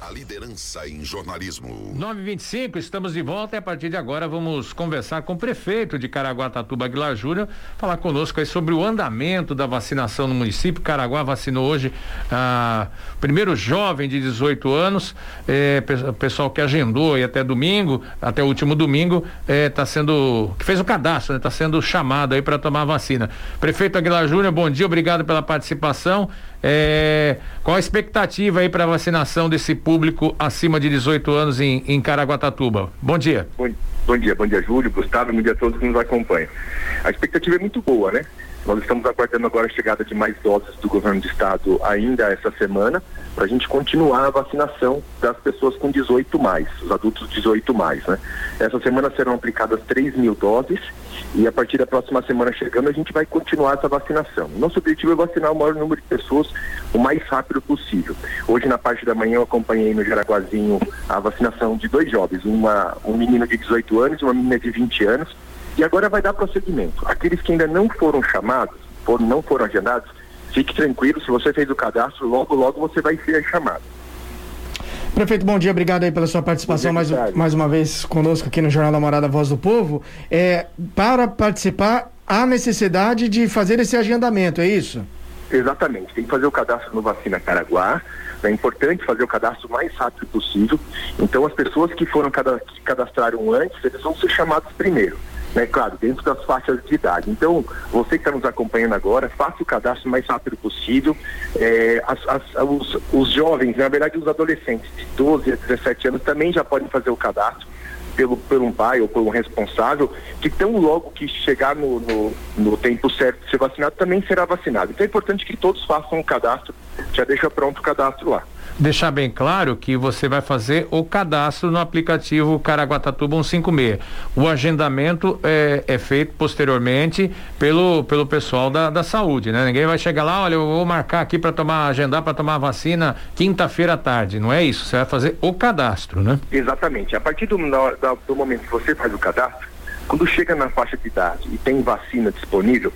A liderança em jornalismo. 925, estamos de volta e a partir de agora vamos conversar com o prefeito de Caraguatatuba, Aguilar Júnior, falar conosco aí sobre o andamento da vacinação no município. Caraguá vacinou hoje ah, primeiro jovem de 18 anos, eh, pessoal que agendou e até domingo, até o último domingo, está eh, sendo, que fez o cadastro, está né, sendo chamado aí para tomar a vacina. Prefeito Aguilar Júnior, bom dia, obrigado pela participação. É, qual a expectativa aí para vacinação desse público acima de 18 anos em, em Caraguatatuba? Bom dia. Bom, bom dia, bom dia, Júlio, Gustavo, bom dia a todos que nos acompanham. A expectativa é muito boa, né? Nós estamos aguardando agora a chegada de mais doses do governo do estado ainda essa semana, para a gente continuar a vacinação das pessoas com 18 mais, os adultos 18 mais, né? Essa semana serão aplicadas 3 mil doses e a partir da próxima semana chegando a gente vai continuar essa vacinação. Nosso objetivo é vacinar o maior número de pessoas o mais rápido possível. Hoje na parte da manhã eu acompanhei no Jaraguazinho a vacinação de dois jovens, uma, um menino de 18 anos e uma menina de 20 anos e agora vai dar prosseguimento. Aqueles que ainda não foram chamados, foram, não foram agendados, fique tranquilo, se você fez o cadastro, logo, logo você vai ser chamado. Prefeito, bom dia, obrigado aí pela sua participação dia, mais, mais uma vez conosco aqui no Jornal da Morada Voz do Povo. É, para participar, há necessidade de fazer esse agendamento, é isso? Exatamente, tem que fazer o cadastro no Vacina Caraguá. É importante fazer o cadastro o mais rápido possível. Então, as pessoas que foram que cadastraram antes, eles vão ser chamados primeiro né? Claro, dentro das faixas de idade. Então, você que está nos acompanhando agora, faça o cadastro o mais rápido possível. É, as, as, os, os jovens, na verdade, os adolescentes de 12 a 17 anos também já podem fazer o cadastro pelo, por um pai ou por um responsável, que tão logo que chegar no, no, no, tempo certo de ser vacinado, também será vacinado. Então é importante que todos façam o cadastro, já deixa pronto o cadastro lá deixar bem claro que você vai fazer o cadastro no aplicativo Caraguatatuba 156. O agendamento é, é feito posteriormente pelo, pelo pessoal da, da saúde, né? Ninguém vai chegar lá, olha, eu vou marcar aqui para tomar, agendar para tomar vacina quinta-feira à tarde. Não é isso, você vai fazer o cadastro, né? Exatamente. A partir do, do, do momento que você faz o cadastro, quando chega na faixa de idade e tem vacina disponível,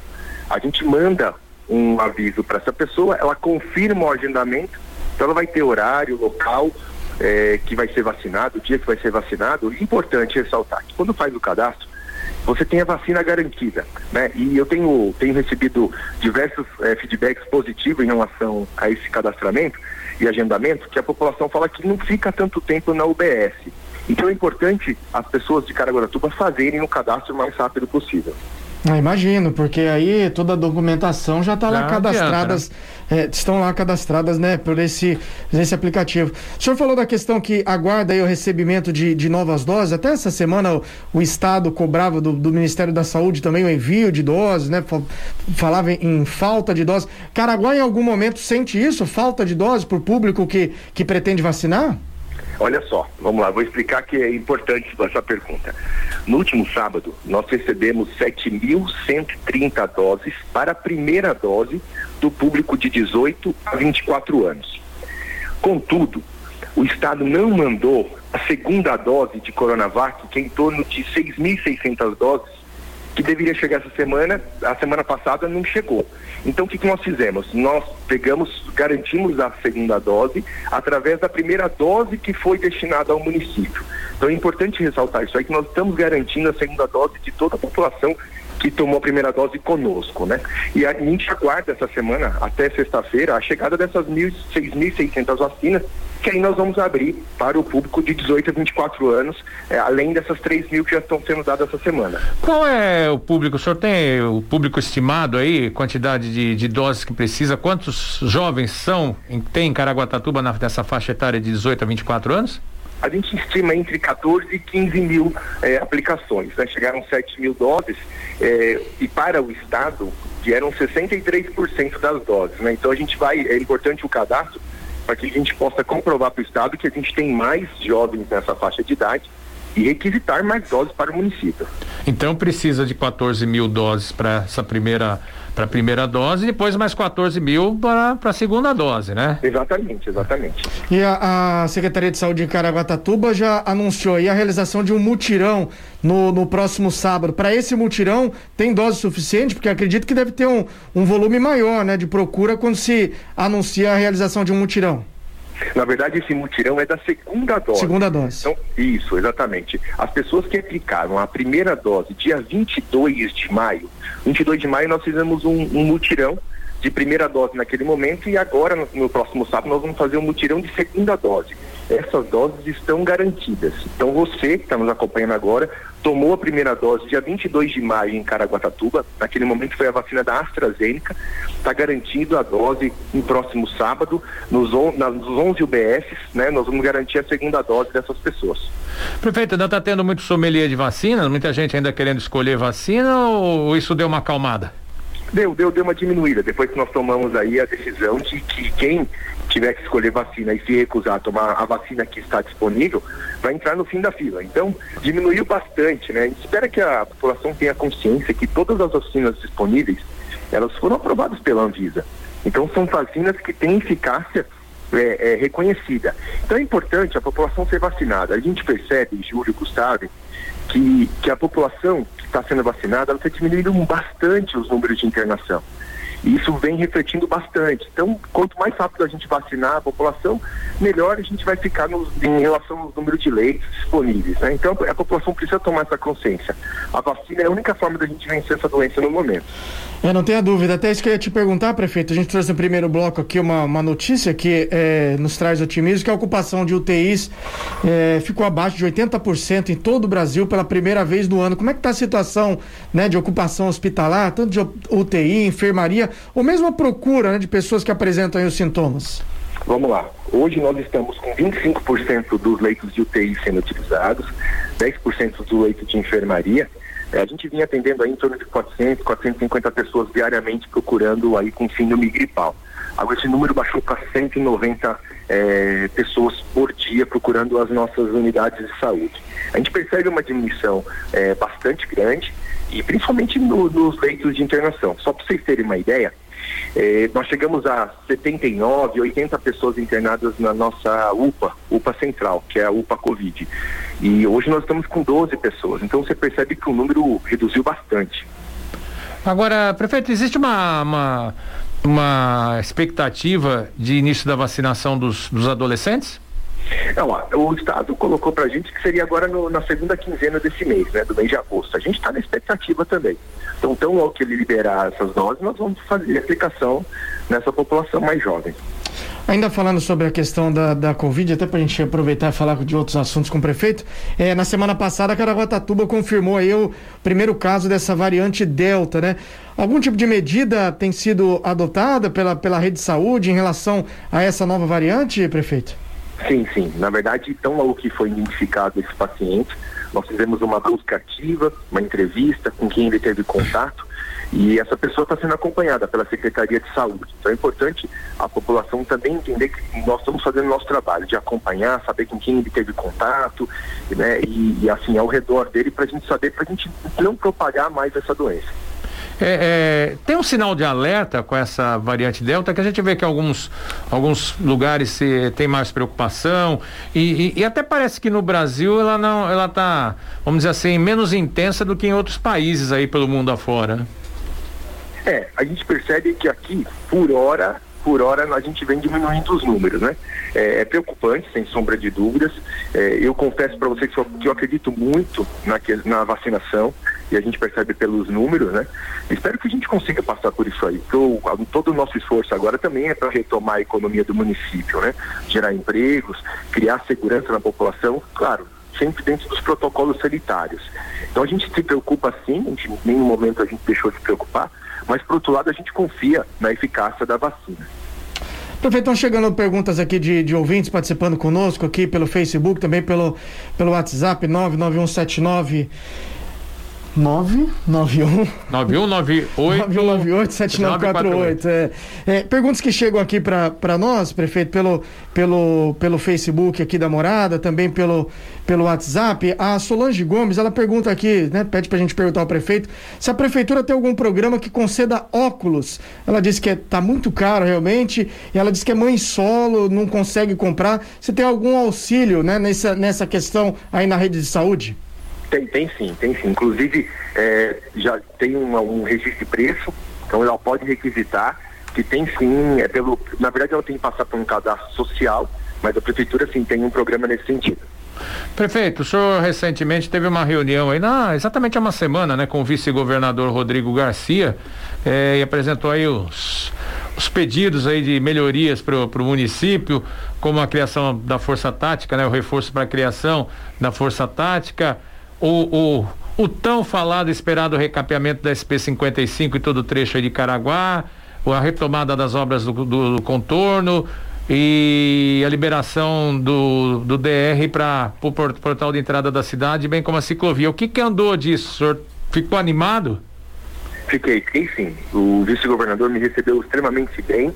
a gente manda um aviso para essa pessoa, ela confirma o agendamento então ela vai ter horário, local é, que vai ser vacinado, o dia que vai ser vacinado. Importante ressaltar que quando faz o cadastro, você tem a vacina garantida, né? E eu tenho, tenho recebido diversos é, feedbacks positivos em relação a esse cadastramento e agendamento, que a população fala que não fica tanto tempo na UBS. Então é importante as pessoas de Caraguatatuba fazerem o cadastro o mais rápido possível. Ah, imagino, porque aí toda a documentação já está lá cadastradas, né? é, estão lá cadastradas, né, por esse, esse aplicativo. O senhor falou da questão que aguarda o recebimento de, de novas doses, até essa semana o, o Estado cobrava do, do, Ministério da Saúde também o envio de doses, né, falava em, em falta de doses. Caraguá em algum momento sente isso, falta de doses para o público que, que pretende vacinar? Olha só, vamos lá, vou explicar que é importante essa pergunta. No último sábado, nós recebemos 7.130 doses para a primeira dose do público de 18 a 24 anos. Contudo, o Estado não mandou a segunda dose de Coronavac, que é em torno de 6.600 doses, que deveria chegar essa semana, a semana passada não chegou. Então o que, que nós fizemos? Nós pegamos, garantimos a segunda dose através da primeira dose que foi destinada ao município. Então é importante ressaltar isso aí que nós estamos garantindo a segunda dose de toda a população que tomou a primeira dose conosco, né? E a gente aguarda essa semana, até sexta-feira, a chegada dessas 6.600 vacinas que aí nós vamos abrir para o público de 18 a 24 anos, é, além dessas 3 mil que já estão sendo dadas essa semana. Qual é o público? O senhor tem o público estimado aí, quantidade de, de doses que precisa? Quantos jovens são, tem em Caraguatatuba na, nessa faixa etária de 18 a 24 anos? A gente estima entre 14 e 15 mil é, aplicações, né? chegaram 7 mil doses é, e para o Estado vieram 63% das doses. Né? Então a gente vai, é importante o cadastro, para que a gente possa comprovar para o Estado que a gente tem mais jovens nessa faixa de idade e requisitar mais doses para o município. Então precisa de 14 mil doses para essa primeira para a primeira dose e depois mais 14 mil para a segunda dose, né? Exatamente, exatamente. E a, a, Secretaria de Saúde de Caraguatatuba já anunciou aí a realização de um mutirão no, no próximo sábado. Para esse mutirão, tem dose suficiente? Porque acredito que deve ter um, um volume maior né, de procura quando se anuncia a realização de um mutirão. Na verdade, esse mutirão é da segunda dose. Segunda dose. Então, isso, exatamente. As pessoas que aplicaram a primeira dose dia 22 de maio, 22 de maio nós fizemos um, um mutirão de primeira dose naquele momento e agora, no, no, próximo sábado, nós vamos fazer um mutirão de segunda dose. Essas doses estão garantidas. Então, você que está nos acompanhando agora, tomou a primeira dose dia 22 de maio em Caraguatatuba, naquele momento foi a vacina da AstraZeneca, está garantido a dose no próximo sábado, nos, on, nos 11 UBSs, né? Nós vamos garantir a segunda dose dessas pessoas. Prefeito, ainda está tendo muito sommelier de vacina, muita gente ainda querendo escolher vacina ou isso deu uma acalmada? Deu, deu, deu uma diminuída. Depois que nós tomamos aí a decisão de que quem tiver que escolher vacina e se recusar a tomar a vacina que está disponível, vai entrar no fim da fila. Então, diminuiu bastante, né? A gente espera que a população tenha consciência que todas as vacinas disponíveis, elas foram aprovadas pela Anvisa. Então, são vacinas que têm eficácia é, é, reconhecida. Então, é importante a população ser vacinada. A gente percebe, Júlio, Gustavo, que, que a população que está sendo vacinada, ela está diminuindo bastante os números de internação. E isso vem refletindo bastante. Então, quanto mais rápido a gente vacinar a população, melhor a gente vai ficar nos, em relação ao número de leitos disponíveis. Né? Então, a população precisa tomar essa consciência. A vacina é a única forma da gente vencer essa doença no momento. É, não tenha dúvida. Até isso que eu ia te perguntar, prefeito. A gente trouxe no primeiro bloco aqui uma, uma notícia que é, nos traz otimismo, que a ocupação de UTIs é, ficou abaixo de 80% em todo o Brasil pela primeira vez no ano. Como é que está a situação né, de ocupação hospitalar, tanto de UTI, enfermaria, ou mesmo a procura né, de pessoas que apresentam os sintomas? Vamos lá. Hoje nós estamos com 25% dos leitos de UTI sendo utilizados, 10% do leito de enfermaria é, a gente vinha atendendo aí em torno de 400, 450 pessoas diariamente procurando aí com síndrome gripal. Agora esse número baixou para 190 é, pessoas por dia procurando as nossas unidades de saúde. A gente percebe uma diminuição é, bastante grande e principalmente no, nos leitos de internação. Só para vocês terem uma ideia, é, nós chegamos a 79, 80 pessoas internadas na nossa UPA, UPA Central, que é a UPA Covid. E hoje nós estamos com 12 pessoas. Então você percebe que o número reduziu bastante. Agora, prefeito, existe uma, uma, uma expectativa de início da vacinação dos, dos adolescentes? Não, o Estado colocou para a gente que seria agora no, na segunda quinzena desse mês, né, do mês de agosto. A gente está na expectativa também. Então, tão logo que ele liberar essas doses, nós vamos fazer aplicação nessa população mais jovem. Ainda falando sobre a questão da, da Covid, até para a gente aproveitar e falar de outros assuntos com o prefeito, é, na semana passada a Caraguatatuba confirmou aí o primeiro caso dessa variante Delta, né? Algum tipo de medida tem sido adotada pela, pela rede de saúde em relação a essa nova variante, prefeito? Sim, sim. Na verdade, tão logo que foi identificado esse paciente, nós fizemos uma busca ativa, uma entrevista com quem ele teve contato e essa pessoa está sendo acompanhada pela Secretaria de Saúde. Então é importante a população também entender que nós estamos fazendo nosso trabalho de acompanhar, saber com quem ele teve contato, né, e, e assim ao redor dele para a gente saber, para a gente não propagar mais essa doença. É, é, tem um sinal de alerta com essa variante Delta que a gente vê que alguns, alguns lugares se, tem mais preocupação e, e, e, até parece que no Brasil ela não ela está vamos dizer assim menos intensa do que em outros países aí pelo mundo afora. Né? É, a gente percebe que aqui por hora por hora a gente vem diminuindo os números, né? É, é preocupante, sem sombra de dúvidas. É, eu confesso para vocês que eu, que eu acredito muito na, na vacinação e a gente percebe pelos números, né? Espero que a gente consiga passar por isso aí. Porque todo o nosso esforço agora também é para retomar a economia do município, né? Gerar empregos, criar segurança na população, claro, sempre dentro dos protocolos sanitários. Então a gente se preocupa sim, em nenhum momento a gente deixou de se preocupar, mas por outro lado a gente confia na eficácia da vacina. Prefeito, estão chegando perguntas aqui de, de ouvintes participando conosco aqui pelo Facebook, também pelo, pelo WhatsApp 99179 991 9198 9198 7948. É, é, perguntas que chegam aqui para nós, prefeito, pelo, pelo, pelo Facebook aqui da morada, também pelo, pelo WhatsApp. A Solange Gomes, ela pergunta aqui, né? Pede pra gente perguntar ao prefeito se a prefeitura tem algum programa que conceda óculos. Ela disse que é, tá muito caro realmente, e ela disse que é mãe solo, não consegue comprar. Você tem algum auxílio, né, nessa, nessa questão aí na rede de saúde? Tem, tem sim, tem sim. Inclusive, é, já tem uma, um registro de preço, então ela pode requisitar, que tem sim, é pelo. Na verdade ela tem que passar por um cadastro social, Mas a prefeitura sim tem um programa nesse sentido. Prefeito, o senhor recentemente teve uma reunião aí, na, exatamente há uma semana, né, com o vice-governador Rodrigo Garcia, eh, e apresentou aí os, os pedidos aí de melhorias para o município, como a criação da Força Tática, né, o reforço para a criação da Força Tática, o, o, o tão falado esperado recapeamento da SP-55 e todo o trecho de Caraguá, a retomada das obras do, do, do contorno, e a liberação do, do DR para o portal de entrada da cidade, bem como a ciclovia. O que que andou disso? Senhor ficou animado? Fiquei, fiquei sim. O vice-governador me recebeu extremamente bem,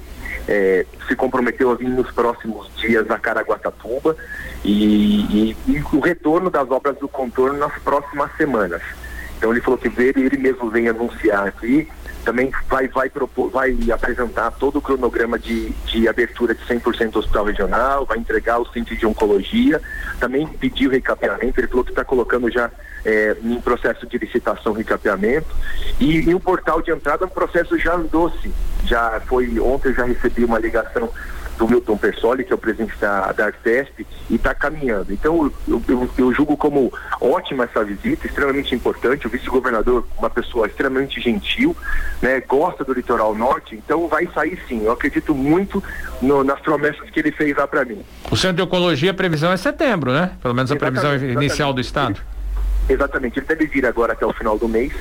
é, se comprometeu a vir nos próximos dias a Caraguatatuba e, e, e, o retorno das obras do contorno nas próximas semanas. Então ele falou que ele, ele mesmo vem anunciar aqui também vai, vai, propor, vai apresentar todo o cronograma de, de abertura de 100% do hospital regional, vai entregar o centro de oncologia, também pediu recapeamento, ele falou que está colocando já é, em processo de licitação recapeamento e, e o portal de entrada, o processo já andou-se, já foi, ontem eu já recebi uma ligação do Milton Persoli, que é o presidente da, da Artesp, e está caminhando. Então, eu, eu, eu, julgo como ótima essa visita, extremamente importante. O vice-governador, uma pessoa extremamente gentil, né, gosta do litoral norte, então vai sair sim. Eu acredito muito no, nas promessas que ele fez lá para mim. O Centro de Oncologia, a previsão é setembro, né? Pelo menos a exatamente, previsão inicial do Estado. Exatamente, ele deve vir agora até o final do mês,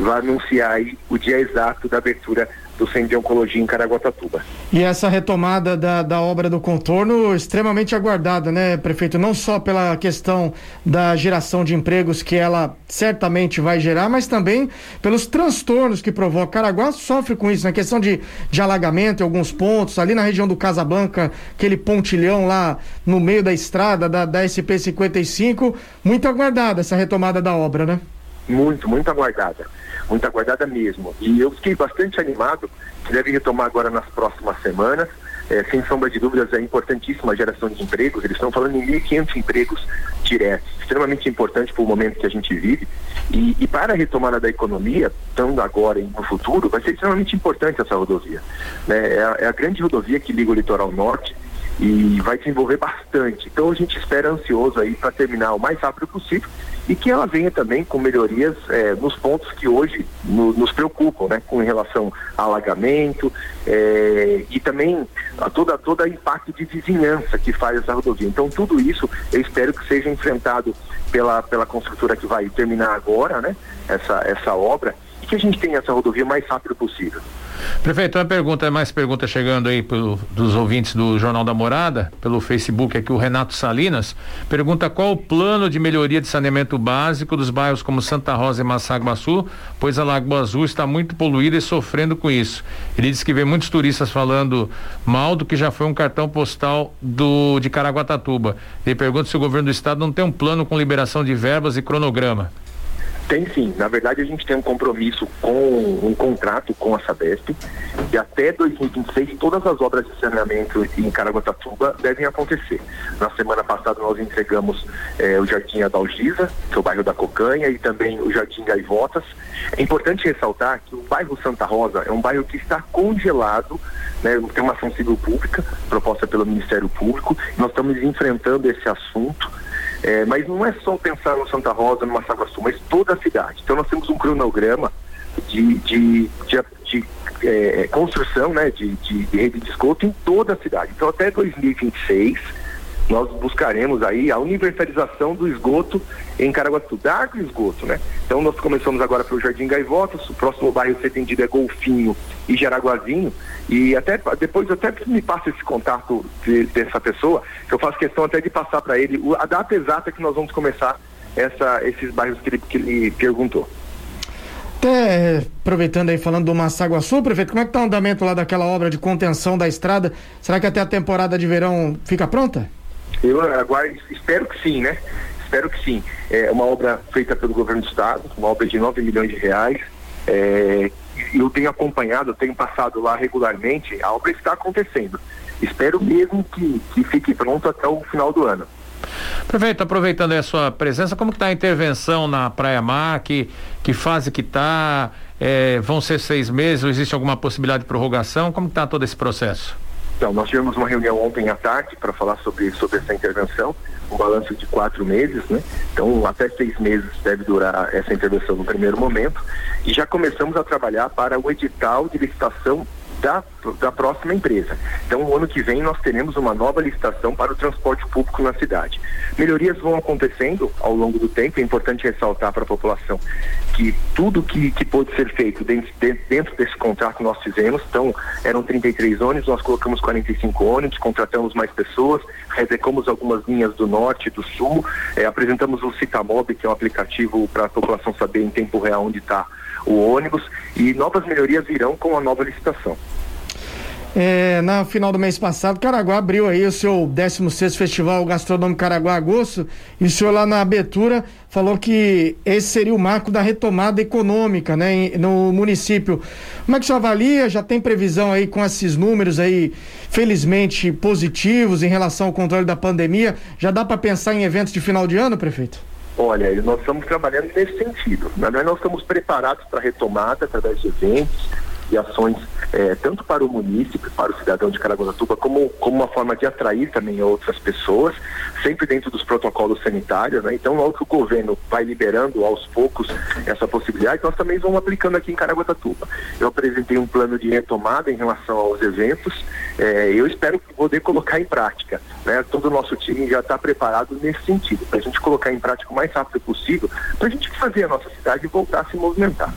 vai anunciar aí o dia exato da abertura do Centro de Oncologia em Caraguatatuba. E essa retomada da, da obra do contorno extremamente aguardada, né, prefeito? Não só pela questão da geração de empregos que ela certamente vai gerar, mas também pelos transtornos que provoca. Caraguá sofre com isso, na né? questão de, de alagamento em alguns pontos, ali na região do Casablanca, aquele pontilhão lá no meio da estrada da, da SP-55. Muito aguardada essa retomada da obra, né? Muito, muito aguardada muito aguardada mesmo. E eu fiquei bastante animado, que deve retomar agora nas próximas semanas. É, sem sombra de dúvidas, é importantíssima a geração de empregos. Eles estão falando em 1.500 empregos diretos, extremamente importante para o momento que a gente vive. E, e, para a retomada da economia, tanto agora e no futuro, vai ser extremamente importante essa rodovia. Né? É, a, é a grande rodovia que liga o litoral norte e vai desenvolver bastante. Então a gente espera ansioso aí para terminar o mais rápido possível e que ela venha também com melhorias é, nos pontos que hoje no, nos preocupam, né, com relação a alagamento é, e também a toda toda impacto de vizinhança que faz essa rodovia. Então tudo isso eu espero que seja enfrentado pela pela construtora que vai terminar agora, né, essa essa obra e que a gente tenha essa rodovia o mais rápido possível. Prefeito, uma pergunta, mais pergunta chegando aí pro, dos ouvintes do Jornal da Morada, pelo Facebook aqui, o Renato Salinas, pergunta qual o plano de melhoria de saneamento básico dos bairros como Santa Rosa e Massaguaçu, pois a Lagoa Azul está muito poluída e sofrendo com isso. Ele diz que vê muitos turistas falando mal do que já foi um cartão postal do de Caraguatatuba. Ele pergunta se o governo do estado não tem um plano com liberação de verbas e cronograma. Tem sim. Na verdade, a gente tem um compromisso com um contrato com a Sabesp e até 2026 todas as obras de saneamento em Caraguatatuba devem acontecer. Na semana passada nós entregamos eh, o Jardim Adalgisa, que é o bairro da Cocanha, e também o Jardim Gaivotas. É importante ressaltar que o bairro Santa Rosa é um bairro que está congelado, né, tem uma ação civil pública proposta pelo Ministério Público. Nós estamos enfrentando esse assunto é, mas não é só pensar no Santa Rosa, no Massaguaçu, mas toda a cidade. Então nós temos um cronograma de, de, de, de é, construção né, de, de, de rede de esgoto em toda a cidade. Então até 2026 nós buscaremos aí a universalização do esgoto em Caraguatatuba, da água esgoto, né? Então nós começamos agora pelo Jardim Gaivotas, o próximo bairro a ser atendido é Golfinho e Jaraguazinho, e até depois até me passa esse contato de, dessa pessoa, que eu faço questão até de passar para ele a data exata que nós vamos começar essa, esses bairros que ele, que ele perguntou. Até aproveitando aí, falando do Massaguaçu, prefeito, como é que tá o andamento lá daquela obra de contenção da estrada? Será que até a temporada de verão fica pronta? Eu aguardo, espero que sim, né? Espero que sim. É uma obra feita pelo governo do estado, uma obra de 9 milhões de reais. É, eu tenho acompanhado, tenho passado lá regularmente, a obra está acontecendo. Espero mesmo que, que fique pronto até o final do ano. Prefeito, aproveitando a sua presença, como está a intervenção na Praia Mar? Que, que fase que está? É, vão ser seis meses ou existe alguma possibilidade de prorrogação? Como está todo esse processo? Então, nós tivemos uma reunião ontem à tarde para falar sobre, sobre essa intervenção, um balanço de quatro meses, né? Então, até seis meses deve durar essa intervenção no primeiro momento. E já começamos a trabalhar para o edital de licitação da, da próxima empresa. Então, o ano que vem nós teremos uma nova licitação para o transporte público na cidade. Melhorias vão acontecendo ao longo do tempo, é importante ressaltar para a população que tudo que, que pôde ser feito dentro, dentro desse contrato nós fizemos, então eram 33 ônibus, nós colocamos 45 ônibus, contratamos mais pessoas, reservamos algumas linhas do norte e do sul, eh, apresentamos o Citamob, que é um aplicativo para a população saber em tempo real onde está o ônibus e novas melhorias virão com a nova licitação. É, na final do mês passado, Caraguá abriu aí o seu 16 Festival Gastronômico Caraguá Agosto e o senhor lá na abertura falou que esse seria o marco da retomada econômica né, no município. Como é que o senhor avalia? Já tem previsão aí com esses números aí, felizmente positivos em relação ao controle da pandemia? Já dá para pensar em eventos de final de ano, prefeito? Olha, nós estamos trabalhando nesse sentido. Verdade, nós estamos preparados para a retomada através de eventos e ações é, tanto para o município, para o cidadão de Caraguatatuba, como, como uma forma de atrair também outras pessoas, sempre dentro dos protocolos sanitários. Né? Então, logo que o governo vai liberando aos poucos essa possibilidade, nós também vamos aplicando aqui em Caraguatatuba. Eu apresentei um plano de retomada em relação aos eventos, é, eu espero poder colocar em prática. Né? Todo o nosso time já está preparado nesse sentido, para a gente colocar em prática o mais rápido possível, para a gente fazer a nossa cidade voltar a se movimentar.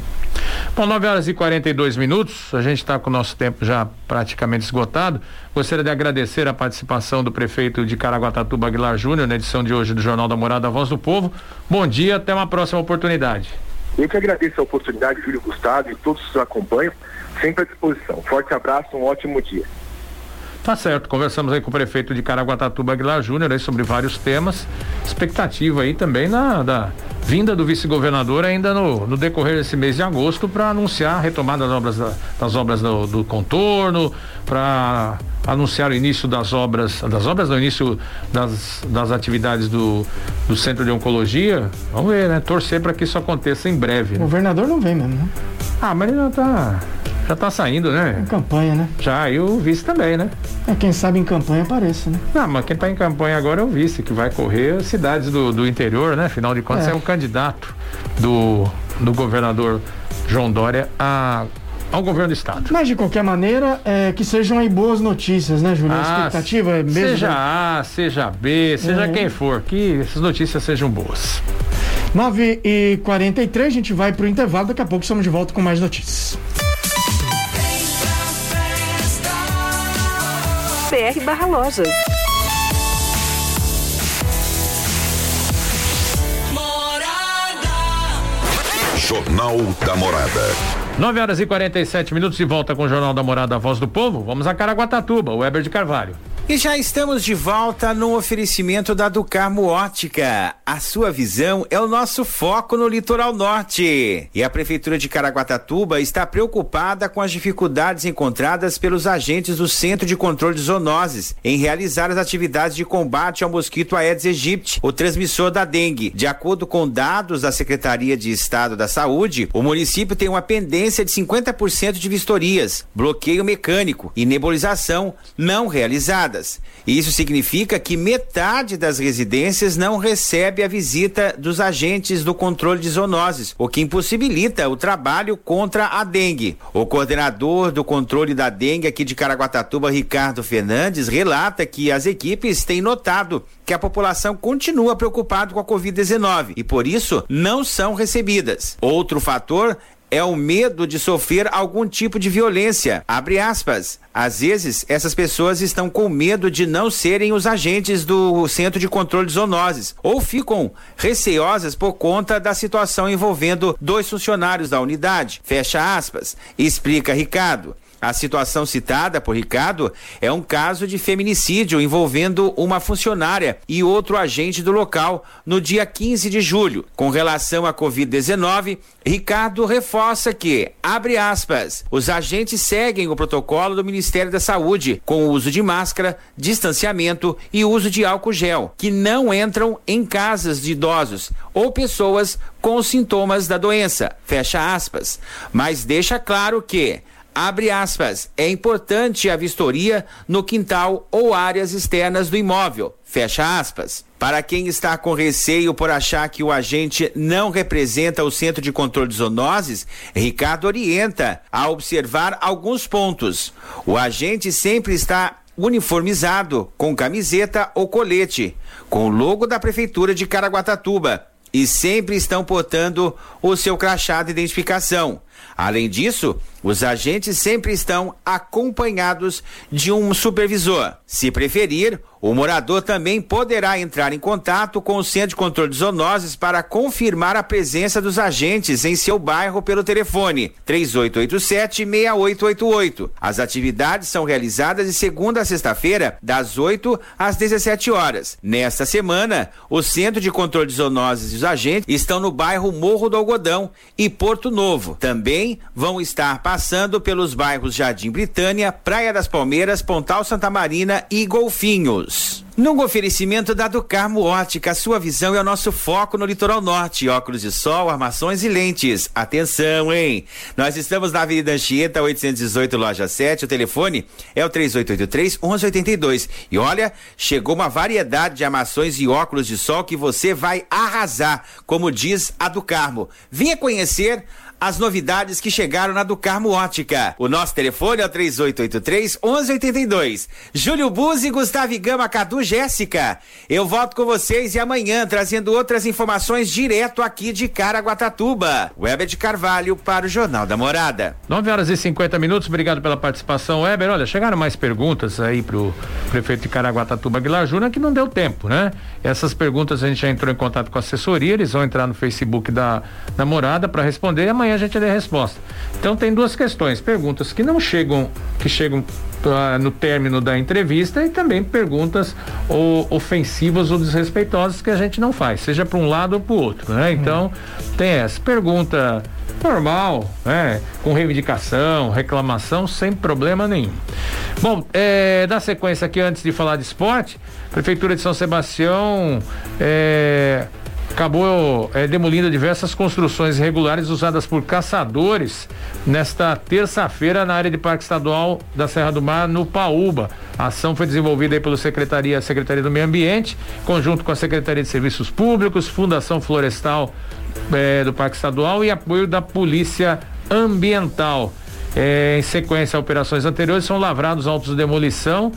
Bom, 9 horas e 42 minutos, a gente está com o nosso tempo já praticamente esgotado. Gostaria de agradecer a participação do prefeito de Caraguatatuba, Aguilar Júnior, na edição de hoje do Jornal da Morada Voz do Povo. Bom dia, até uma próxima oportunidade. Eu que agradeço a oportunidade, Júlio Gustavo e todos que nos acompanham, sempre à disposição. Forte abraço, um ótimo dia. Tá certo, conversamos aí com o prefeito de Caraguatatuba, Aguilar Júnior, aí sobre vários temas. Expectativa aí também na da vinda do vice-governador ainda no, no, decorrer desse mês de agosto para anunciar a retomada das obras, da, das obras do, do contorno, para anunciar o início das obras, das obras no início das, das atividades do, do Centro de Oncologia. Vamos ver, né? Torcer para que isso aconteça em breve. Né? O governador não vem mesmo, né? Ah, mas ele não tá já tá saindo, né? Em campanha, né? Já, e o vice também, né? É, quem sabe em campanha apareça, né? Não, mas quem tá em campanha agora é o vice, que vai correr cidades do, do interior, né? Afinal de contas, é, é o candidato do, do governador João Dória a ao governo do estado. Mas de qualquer maneira, é, que sejam aí boas notícias, né, Júlio? Ah, a expectativa é mesmo. Seja A, seja B, seja é. quem for, que essas notícias sejam boas. 9 e 43 a gente vai pro intervalo, daqui a pouco estamos de volta com mais notícias. Br barra lojas. Jornal da Morada. 9 horas e 47 minutos de volta com o Jornal da Morada, Voz do Povo. Vamos a Caraguatatuba, o Weber de Carvalho. E já estamos de volta no oferecimento da Ducarmo Ótica. A sua visão é o nosso foco no litoral norte. E a Prefeitura de Caraguatatuba está preocupada com as dificuldades encontradas pelos agentes do Centro de Controle de Zoonoses em realizar as atividades de combate ao mosquito Aedes aegypti, o transmissor da dengue. De acordo com dados da Secretaria de Estado da Saúde, o município tem uma pendência de 50% de vistorias, bloqueio mecânico e nebulização não realizadas. Isso significa que metade das residências não recebe a visita dos agentes do controle de zoonoses, o que impossibilita o trabalho contra a dengue. O coordenador do controle da dengue aqui de Caraguatatuba, Ricardo Fernandes, relata que as equipes têm notado que a população continua preocupada com a Covid-19 e por isso não são recebidas. Outro fator é o medo de sofrer algum tipo de violência. Abre aspas. Às vezes, essas pessoas estão com medo de não serem os agentes do Centro de Controle de Zoonoses ou ficam receosas por conta da situação envolvendo dois funcionários da unidade. Fecha aspas. Explica Ricardo. A situação citada por Ricardo é um caso de feminicídio envolvendo uma funcionária e outro agente do local no dia 15 de julho. Com relação à Covid-19, Ricardo reforça que, abre aspas, os agentes seguem o protocolo do Ministério da Saúde com o uso de máscara, distanciamento e uso de álcool gel, que não entram em casas de idosos ou pessoas com sintomas da doença. Fecha aspas. Mas deixa claro que abre aspas, é importante a vistoria no quintal ou áreas externas do imóvel, fecha aspas. Para quem está com receio por achar que o agente não representa o Centro de Controle de Zoonoses, Ricardo orienta a observar alguns pontos. O agente sempre está uniformizado, com camiseta ou colete, com o logo da Prefeitura de Caraguatatuba e sempre estão portando o seu crachá de identificação. Além disso, os agentes sempre estão acompanhados de um supervisor. Se preferir, o morador também poderá entrar em contato com o Centro de Controle de Zoonoses para confirmar a presença dos agentes em seu bairro pelo telefone 3887-6888. As atividades são realizadas de segunda a sexta-feira, das 8 às 17 horas. Nesta semana, o Centro de Controle de Zoonoses e os agentes estão no bairro Morro do Algodão e Porto Novo. Também vão estar passando pelos bairros Jardim Britânia, Praia das Palmeiras, Pontal Santa Marina e Golfinhos. No oferecimento da Ducarmo Ótica, sua visão é o nosso foco no litoral norte. Óculos de sol, armações e lentes. Atenção, hein? Nós estamos na Avenida Anchieta, 818, loja 7. O telefone é o 3883 1182. E olha, chegou uma variedade de armações e óculos de sol que você vai arrasar, como diz a Ducarmo. Venha conhecer as novidades que chegaram na Ducarmo Ótica. O nosso telefone é o 3883 1182. Júlio Buzzi, Gustavo Gama, Cadu Jéssica. Eu volto com vocês e amanhã trazendo outras informações direto aqui de Caraguatatuba. Weber de Carvalho para o Jornal da Morada. 9 horas e 50 minutos. Obrigado pela participação, Weber. Olha, chegaram mais perguntas aí pro prefeito de Caraguatatuba, Aguilar Júnior, que não deu tempo, né? Essas perguntas a gente já entrou em contato com a assessoria, eles vão entrar no Facebook da, da Morada para responder e amanhã a gente dê a resposta. Então tem duas questões, perguntas que não chegam, que chegam uh, no término da entrevista e também perguntas ou, ofensivas ou desrespeitosas que a gente não faz, seja para um lado ou para o outro, né? Então tem essa pergunta normal, né? Com reivindicação, reclamação, sem problema nenhum. Bom, é, da sequência aqui, antes de falar de esporte, Prefeitura de São Sebastião é, acabou é, demolindo diversas construções irregulares usadas por caçadores nesta terça-feira na área de Parque Estadual da Serra do Mar, no Paúba. A ação foi desenvolvida pela Secretaria, Secretaria do Meio Ambiente, conjunto com a Secretaria de Serviços Públicos, Fundação Florestal é, do Parque Estadual e apoio da Polícia Ambiental. É, em sequência a operações anteriores, são lavrados autos de demolição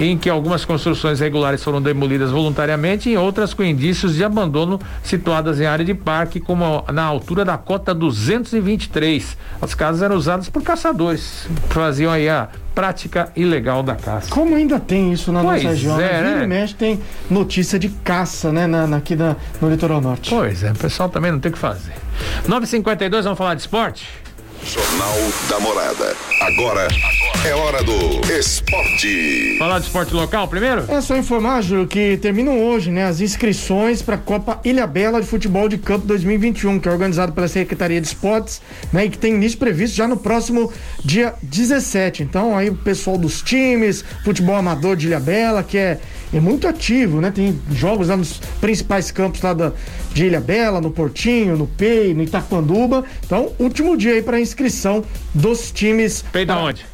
em que algumas construções regulares foram demolidas voluntariamente e outras com indícios de abandono situadas em área de parque, como na altura da cota 223. As casas eram usadas por caçadores, faziam aí a prática ilegal da caça. Como ainda tem isso na pois nossa região? É, né? mexe tem notícia de caça, né, na, na, aqui na, no litoral norte. Pois é, o pessoal também não tem o que fazer. 952, vamos falar de esporte? Jornal da Morada. Agora é hora do esporte. Falar de esporte local primeiro? É só informar, Júlio, que terminam hoje, né, as inscrições para a Copa Ilha Bela de Futebol de Campo 2021, que é organizado pela Secretaria de Esportes, né, e que tem início previsto já no próximo dia 17. Então, aí o pessoal dos times, futebol amador de Ilha Bela, que é é muito ativo, né? Tem jogos lá nos principais campos lá da, de Ilha Bela, no Portinho, no PEI, no Itaquanduba. Então, último dia aí para inscrição dos times. PEI da onde?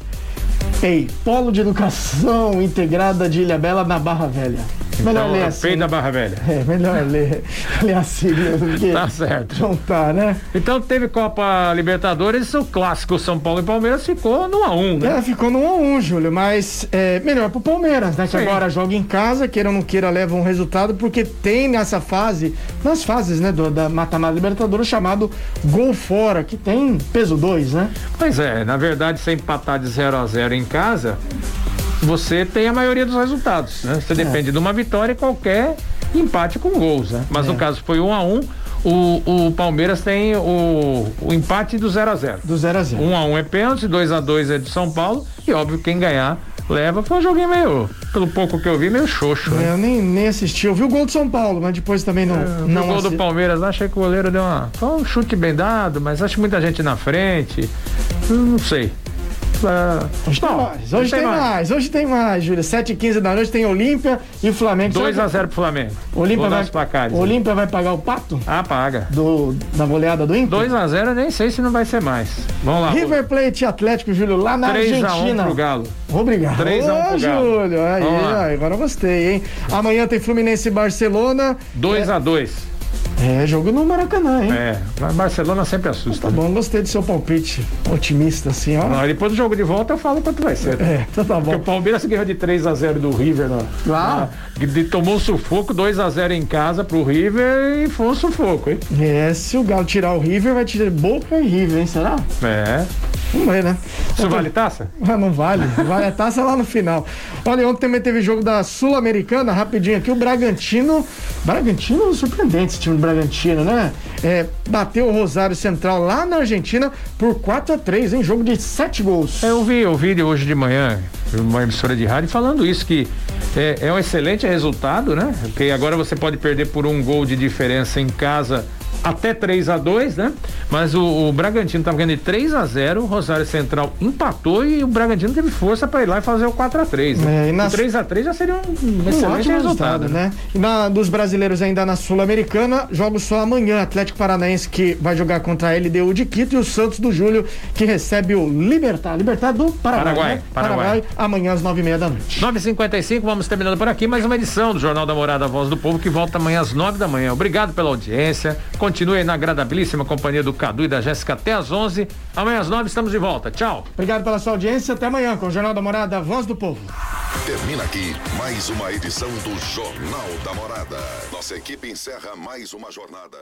PEI, Polo de Educação Integrada de Ilha Bela na Barra Velha. Melhor então, ler assim. Peito da Barra Velha. É, melhor ler, ler a sigla do Tá certo. Não tá, né? Então teve Copa Libertadores, o clássico São Paulo e Palmeiras ficou no A1, né? É, ficou no A1, Júlio, mas é, melhor pro Palmeiras, né? Que Sim. agora joga em casa, queira ou não queira, leva um resultado, porque tem nessa fase, nas fases, né, do, da Mata-Mata Libertadores, chamado gol fora, que tem peso 2, né? Pois é, na verdade, sem empatar de 0 a 0 em casa, você tem a maioria dos resultados. Né? Você é. depende de uma vitória e qualquer empate com gols. Né? Mas é. no caso foi um a um. O, o Palmeiras tem o, o empate do 0 a 0 Do 0 a 0 1 a 1 é pênalti, 2 a 2 é de São Paulo. E óbvio, quem ganhar leva. Foi um joguinho meio, pelo pouco que eu vi, meio xoxo. Né? Eu nem, nem assisti. Eu vi o gol do São Paulo, mas depois também não. É, não o gol do Palmeiras, achei que o goleiro deu uma. Foi um chute bem dado, mas acho muita gente na frente. Não sei. Hoje tem mais, hoje tem, mais. hoje tem mais, Júlio. 7 e 15 da noite tem Olímpia e Flamengo. 2x0 pro Flamengo. Olímpia vai, placares, Olímpia vai pagar o pato? Ah, paga. Do, da goleada do Inter? 2x0 nem sei se não vai ser mais. Vamos lá. River Plate Atlético, Júlio, lá na 3 Argentina. 3x1 pro Galo. Obrigado. 3x1 pro Galo. Júlio, aí, aí, agora eu gostei, hein? Amanhã tem Fluminense e Barcelona. 2x2. É... Jogo no Maracanã, hein? É, Barcelona sempre assusta. Tá bom, gostei do seu palpite. Otimista, assim, ó. Não, depois do jogo de volta eu falo quanto vai ser. É, então tá bom. Porque o Palmeiras ganhou de 3x0 do River, não. Lá. Ah, tomou um sufoco, 2x0 em casa pro River e foi um sufoco, hein? É, se o Galo tirar o River, vai tirar Boca e River, hein? Será? É. Vamos ver, né? Isso então, vale taça? Ah, não vale. Vale a taça lá no final. Olha, ontem também teve jogo da Sul-Americana, rapidinho aqui. O Bragantino. Bragantino surpreendente esse time do Bragantino, né? É, bateu o Rosário Central lá na Argentina por 4 a 3 em jogo de 7 gols. É, eu vi o vídeo hoje de manhã, uma emissora de rádio, falando isso, que é, é um excelente resultado, né? Porque agora você pode perder por um gol de diferença em casa até 3 a 2 né? Mas o, o Bragantino estava ganhando de 3 a 0 o Rosário Central empatou e o Bragantino teve força para ir lá e fazer o 4 a 3 né? É, nas... O 3 a 3 já seria um, um excelente resultado, resultado, né? E na, dos brasileiros ainda na Sul-Americana, jogos só amanhã, Atlético Paranaense que vai jogar contra a LDU de Quito e o Santos do Júlio que recebe o Libertar, Libertar do Paraguai, Paraguai, né? Paraguai. Paraguai amanhã às 9 e meia da noite. 9h55, vamos terminando por aqui, mais uma edição do Jornal da Morada Voz do Povo que volta amanhã às 9 da manhã. Obrigado pela audiência. Continue aí na agradabilíssima companhia do Cadu e da Jéssica até às 11. Amanhã às 9 estamos de volta. Tchau. Obrigado pela sua audiência. Até amanhã com o Jornal da Morada, Voz do Povo. Termina aqui mais uma edição do Jornal da Morada. Nossa equipe encerra mais uma jornada.